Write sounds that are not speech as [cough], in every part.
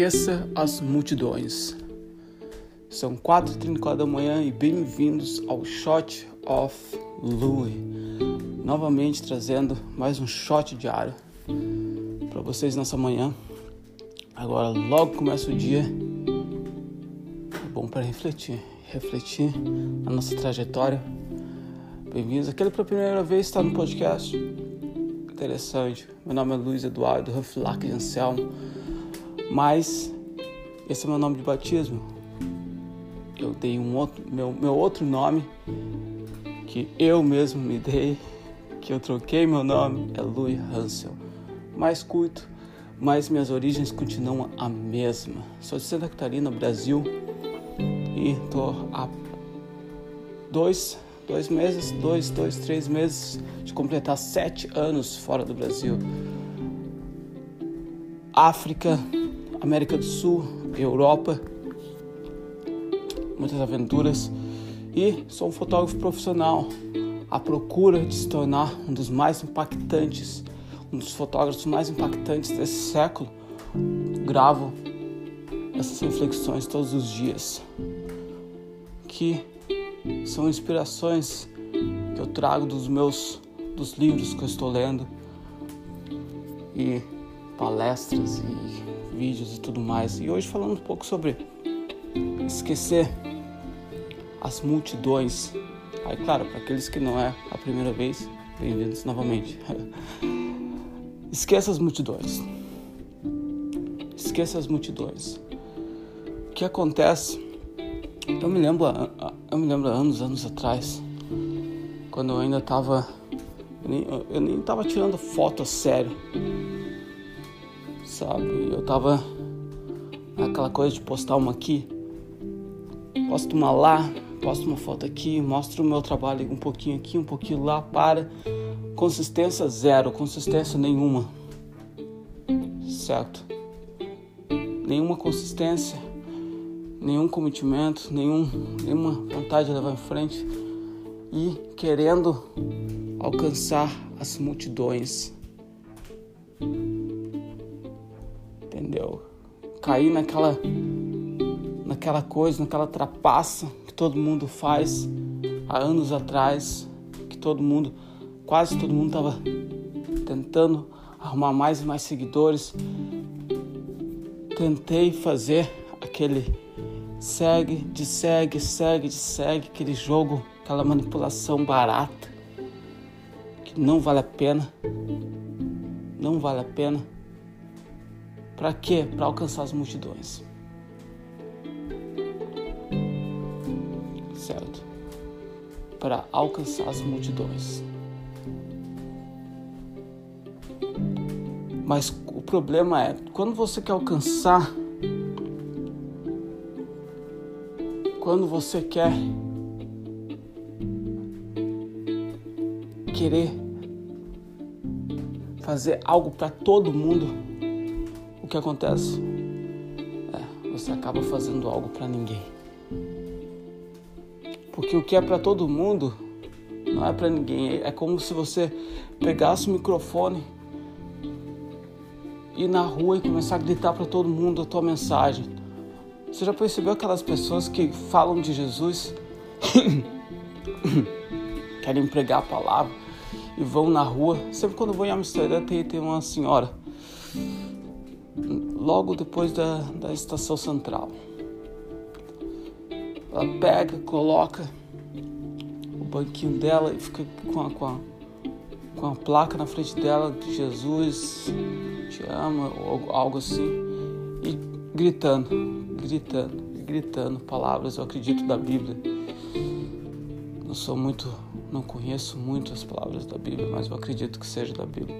Esqueça as multidões. São 4h34 da manhã e bem-vindos ao Shot of Louis. Novamente trazendo mais um shot diário para vocês nessa manhã. Agora, logo começa o dia. É bom para refletir, refletir na nossa trajetória. Bem-vindos. Aquele pela primeira vez está no podcast. Interessante. Meu nome é Luiz Eduardo Rufflack de Anselmo mas esse é meu nome de batismo. Eu dei um outro, meu, meu outro nome que eu mesmo me dei, que eu troquei meu nome, é Louis Hansel. Mais curto, mas minhas origens continuam a mesma. Sou de Santa Catarina, Brasil, e tô há dois, dois meses, dois, dois, três meses de completar sete anos fora do Brasil. África, América do Sul, Europa, muitas aventuras e sou um fotógrafo profissional à procura de se tornar um dos mais impactantes, um dos fotógrafos mais impactantes desse século. Gravo essas reflexões todos os dias, que são inspirações que eu trago dos meus dos livros que eu estou lendo e palestras e vídeos e tudo mais. E hoje falando um pouco sobre esquecer as multidões. Aí, claro, para aqueles que não é a primeira vez, bem-vindos novamente. [laughs] Esqueça as multidões. Esqueça as multidões. O que acontece? Eu me lembro, eu me lembro anos, anos atrás, quando eu ainda estava, eu nem estava tirando foto a sério sabe? Eu tava naquela coisa de postar uma aqui, posto uma lá, posto uma foto aqui, mostro o meu trabalho um pouquinho aqui, um pouquinho lá, para. Consistência zero, consistência nenhuma. Certo? Nenhuma consistência, nenhum cometimento, nenhum, nenhuma vontade de levar em frente e querendo alcançar as multidões entendeu? Cair naquela naquela coisa, naquela trapaça que todo mundo faz há anos atrás, que todo mundo, quase todo mundo estava tentando arrumar mais e mais seguidores. Tentei fazer aquele segue, de segue, segue, de segue, aquele jogo, aquela manipulação barata que não vale a pena. Não vale a pena. Para quê? Para alcançar as multidões. Certo? Para alcançar as multidões. Mas o problema é, quando você quer alcançar, quando você quer querer fazer algo para todo mundo, que acontece? É, você acaba fazendo algo para ninguém. Porque o que é para todo mundo não é para ninguém. É como se você pegasse o microfone e na rua e começar a gritar para todo mundo a tua mensagem. Você já percebeu aquelas pessoas que falam de Jesus, [coughs] querem pregar a palavra e vão na rua? Sempre quando eu vou em Amsterdã tem, tem uma senhora logo depois da, da estação central. Ela pega, coloca o banquinho dela e fica com a, com a, com a placa na frente dela de Jesus te ama, ou algo assim, e gritando, gritando, gritando palavras, eu acredito, da Bíblia. Não sou muito, não conheço muito as palavras da Bíblia, mas eu acredito que seja da Bíblia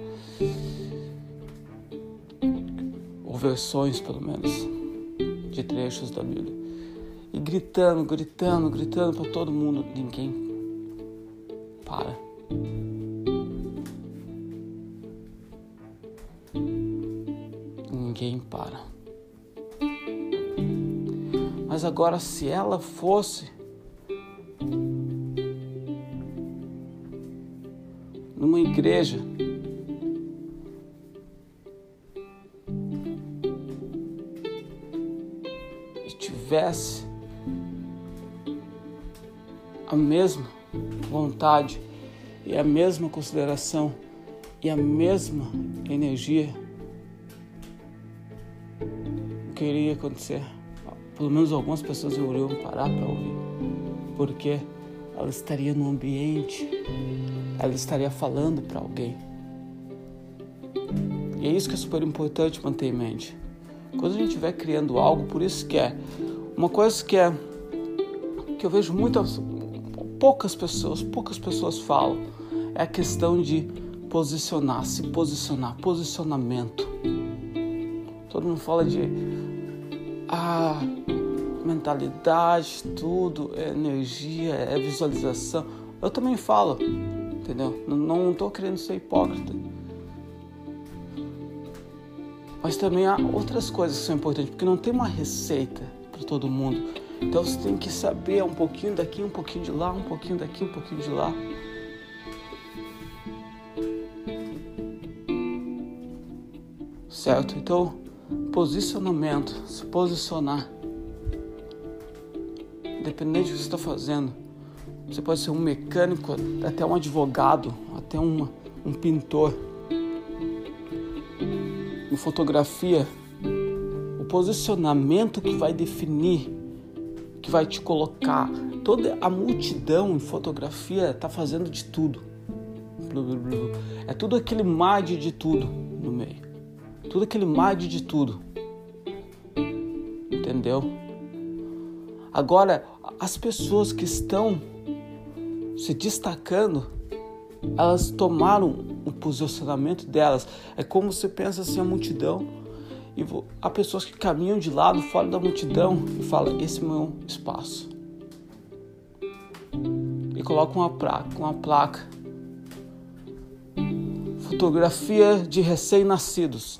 versões, pelo menos, de trechos da Bíblia. E gritando, gritando, gritando para todo mundo. Ninguém para. Ninguém para. Mas agora, se ela fosse numa igreja tivesse a mesma vontade e a mesma consideração e a mesma energia, o que iria acontecer? Pelo menos algumas pessoas iriam parar para ouvir, porque ela estaria no ambiente, ela estaria falando para alguém. E é isso que é super importante manter em mente. Quando a gente estiver criando algo, por isso que é uma coisa que é que eu vejo muitas poucas pessoas, poucas pessoas falam, é a questão de posicionar, se posicionar, posicionamento. Todo mundo fala de ah, mentalidade, tudo, é energia, é visualização. Eu também falo, entendeu? Não estou querendo ser hipócrita. Mas também há outras coisas que são importantes, porque não tem uma receita para todo mundo. Então você tem que saber um pouquinho daqui, um pouquinho de lá, um pouquinho daqui, um pouquinho de lá. Certo? Então, posicionamento, se posicionar. Independente do que você está fazendo. Você pode ser um mecânico, até um advogado, até um, um pintor. Em fotografia, posicionamento que vai definir que vai te colocar. Toda a multidão em fotografia está fazendo de tudo. É tudo aquele mar de tudo no meio. Tudo aquele mar de tudo. Entendeu? Agora, as pessoas que estão se destacando, elas tomaram o posicionamento delas. É como você pensa assim a multidão e há pessoas que caminham de lado, fora da multidão, e falam: Esse é meu espaço. E colocam uma placa, uma placa. Fotografia de recém-nascidos.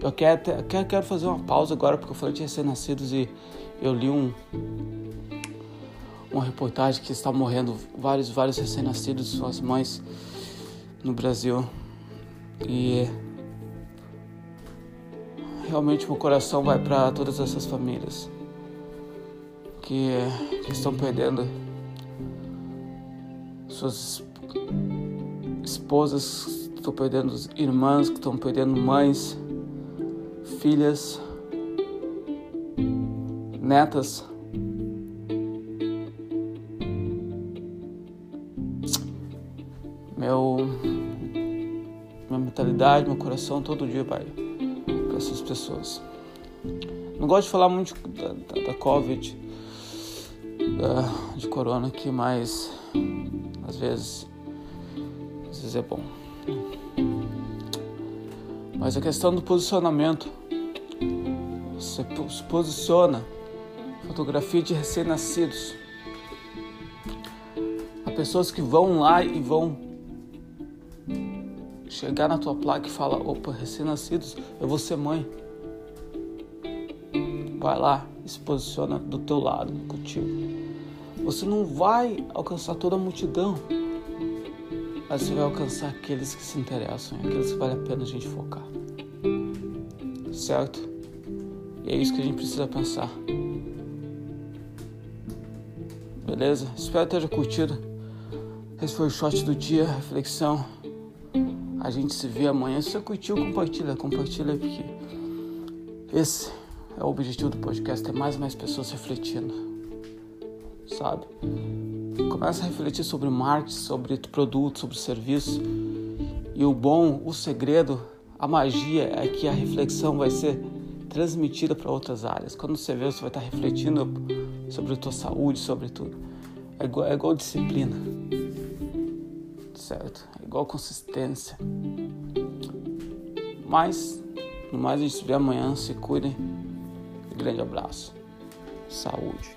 Eu quero, quero, quero fazer uma pausa agora porque eu falei de recém-nascidos e eu li um, uma reportagem que está morrendo vários, vários recém-nascidos, suas mães no Brasil e realmente meu coração vai para todas essas famílias que, que estão perdendo suas esposas, estão perdendo irmãs, que estão perdendo mães, filhas, netas. Meu minha mentalidade, meu coração todo dia vai para essas pessoas. Não gosto de falar muito da, da, da Covid, da, de Corona aqui, mas às vezes, às vezes é bom. Mas a questão do posicionamento, você se posiciona, fotografia de recém-nascidos. Há pessoas que vão lá e vão chegar na tua placa e falar, opa, recém-nascidos, eu vou ser mãe. Vai lá e se posiciona do teu lado, contigo. Você não vai alcançar toda a multidão, mas você vai alcançar aqueles que se interessam, aqueles que vale a pena a gente focar. Certo? E é isso que a gente precisa pensar. Beleza? Espero que tenha curtido. Esse foi o shot do dia, reflexão. A gente se vê amanhã. Se você curtiu, compartilha, compartilha porque esse é o objetivo do podcast, ter mais e mais pessoas refletindo, sabe? Começa a refletir sobre marketing, sobre produto, sobre serviço. E o bom, o segredo, a magia é que a reflexão vai ser transmitida para outras áreas. Quando você vê, você vai estar refletindo sobre a tua saúde, sobre tudo. É igual, é igual disciplina certo? Igual consistência. Mas, no mais, a gente se vê amanhã. Se cuidem. grande abraço. Saúde.